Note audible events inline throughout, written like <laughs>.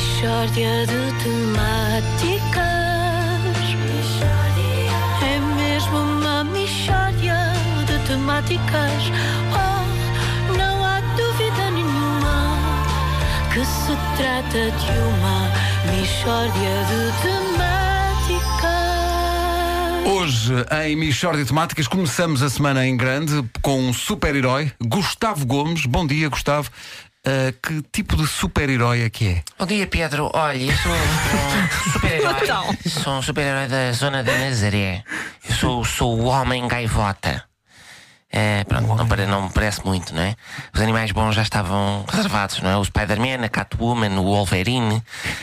Mishória de temáticas. É mesmo uma mishória de temáticas. Oh, não há dúvida nenhuma que se trata de uma mishória de temáticas. Hoje, em Michórdia de Temáticas, começamos a semana em grande com um super-herói, Gustavo Gomes. Bom dia, Gustavo. Uh, que tipo de super-herói é que é? Bom dia, Pedro. Olha, eu sou um <laughs> super-herói. Então. sou um super-herói da zona de Nazaré. Eu sou, sou o homem gaivota. É, pronto, não, não me parece muito, não é? Os animais bons já estavam reservados, não é? O Spider-Man, a Catwoman, o Wolverine.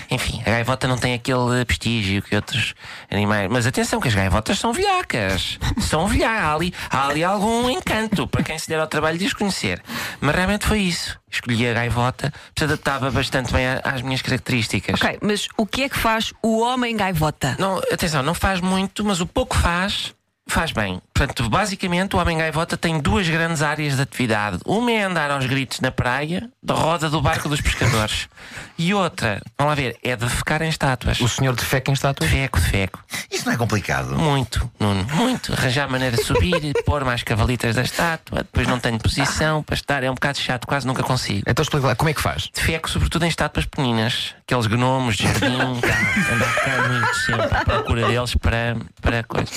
Enfim, a gaivota não tem aquele prestígio que outros animais. Mas atenção, que as gaivotas são velhacas. São velhacas. Há ali, há ali algum encanto para quem se der ao trabalho de as conhecer. Mas realmente foi isso. Escolhi a gaivota, se adaptava bastante bem às minhas características. Ok, mas o que é que faz o homem gaivota? Não, atenção, não faz muito, mas o pouco faz, faz bem. Portanto, basicamente, o Homem Gaivota tem duas grandes áreas de atividade. Uma é andar aos gritos na praia, da roda do barco dos pescadores. E outra, vamos lá ver, é de ficar em estátuas. O senhor de feca em estátua? Feco, feco. Isso não é complicado. Muito, Nuno, muito. Arranjar maneira de subir, <laughs> pôr mais cavalitas da estátua, depois não tenho posição para estar, é um bocado chato, quase nunca consigo. Então explica lá, como é que faz? Defeco sobretudo em estátuas pequeninas, aqueles gnomos de jardim, andar <laughs> muito sempre à procura deles para, para coisa.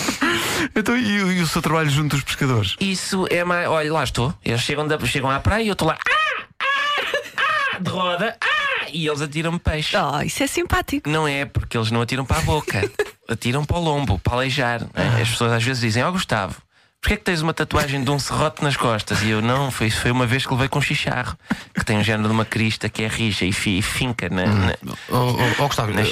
Então, e, o- e o seu trabalho junto dos pescadores? Isso é mais. Olha, lá estou. Eles chegam, da- chegam à praia e eu estou lá. Ah! Ah! Ah! De roda. Ah! E eles atiram-me peixe. Oh, isso é simpático. Não é porque eles não atiram para a boca, <laughs> atiram para o lombo, para aleijar. não é? As pessoas às vezes dizem: Ó Gustavo, porquê é que tens uma tatuagem de um serrote nas costas? E eu não, foi, isso foi uma vez que levei com um chicharro, que tem um género de uma crista que é rija e, fi- e finca na, na, Oh, oh, oh, Gustavo, na eh,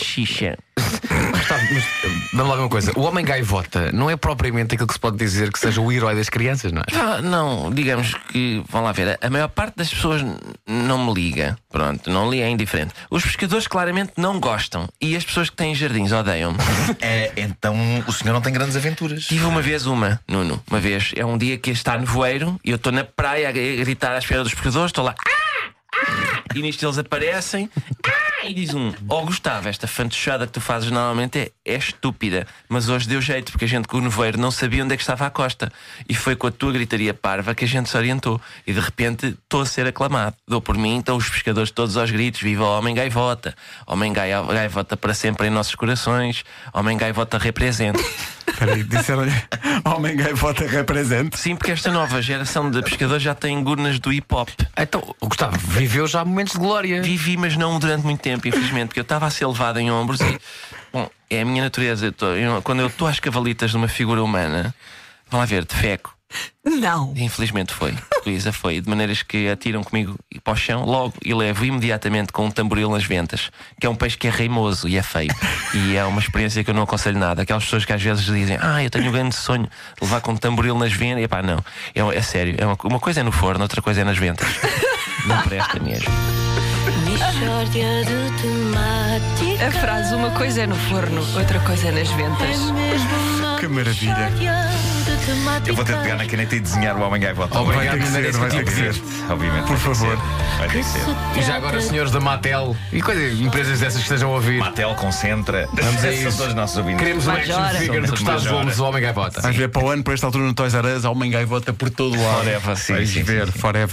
<laughs> xixa. Gustavo, mas, vamos lá ver uma coisa. O homem gaivota não é propriamente aquilo que se pode dizer que seja o herói das crianças, não é? Ah, não, digamos que, vão lá ver, a- maior parte das pessoas não me liga. Pronto, não liga, é indiferente. Os pescadores claramente não gostam. E as pessoas que têm jardins odeiam-me. <laughs> É, então o senhor não tem grandes aventuras. Tive uma vez uma, Nuno, uma vez. É um dia que está nevoeiro e eu estou na praia a gritar à espera dos pescadores, estou lá. "Ah! Ah!" E nisto eles aparecem. E diz um: Ó Gustavo, esta fantochada que tu fazes normalmente é, é estúpida, mas hoje deu jeito, porque a gente com o nevoeiro não sabia onde é que estava a costa. E foi com a tua gritaria parva que a gente se orientou. E de repente estou a ser aclamado. Dou por mim, então os pescadores todos aos gritos: Viva o homem gaivota! Homem gai- gaivota para sempre em nossos corações, homem gaivota representa. Espera aí, disseram-lhe Homem Gaivota represente. Sim, porque esta nova geração de pescadores já tem gurnas do hip hop. Então, o Gustavo viveu já momentos de glória. Vivi, mas não durante muito tempo, infelizmente, porque eu estava a ser levado em ombros e. Bom, é a minha natureza. Eu tô- eu- quando eu estou às cavalitas de uma figura humana, vão lá ver, de feco. Não. Infelizmente foi. Luísa foi. De maneiras que atiram comigo para o chão logo e levo imediatamente com um tamboril nas ventas, que é um peixe que é reimoso e é feio. E é uma experiência que eu não aconselho nada. Aquelas pessoas que às vezes dizem, ah, eu tenho um grande sonho de levar com um tamboril nas ventas. E pá, não. É, é sério. É uma, uma coisa é no forno, outra coisa é nas ventas. Não presta mesmo. De. <laughs> A frase uma coisa é no forno, outra coisa é nas É ventas. mesmo uma Que maravilha. Eu vou ter de pegar na caneta e desenhar o homem gaivota. Obrigado, Vai ter que ser, vai ter que ser. Obviamente. Por favor. Vai ter que ser. E já agora, senhores da Matel e coisa, empresas dessas que estejam a ouvir. Matel, Concentra. Vamos a isso. todos nossos ouvintes. Queremos uma action figure de Gustavo. Gomes, o homem gaivota. Vais ver para o ano, para esta altura no Toys R Us, Homem Gaivota por todo o lado. Forever, sim, Vais ver, forever.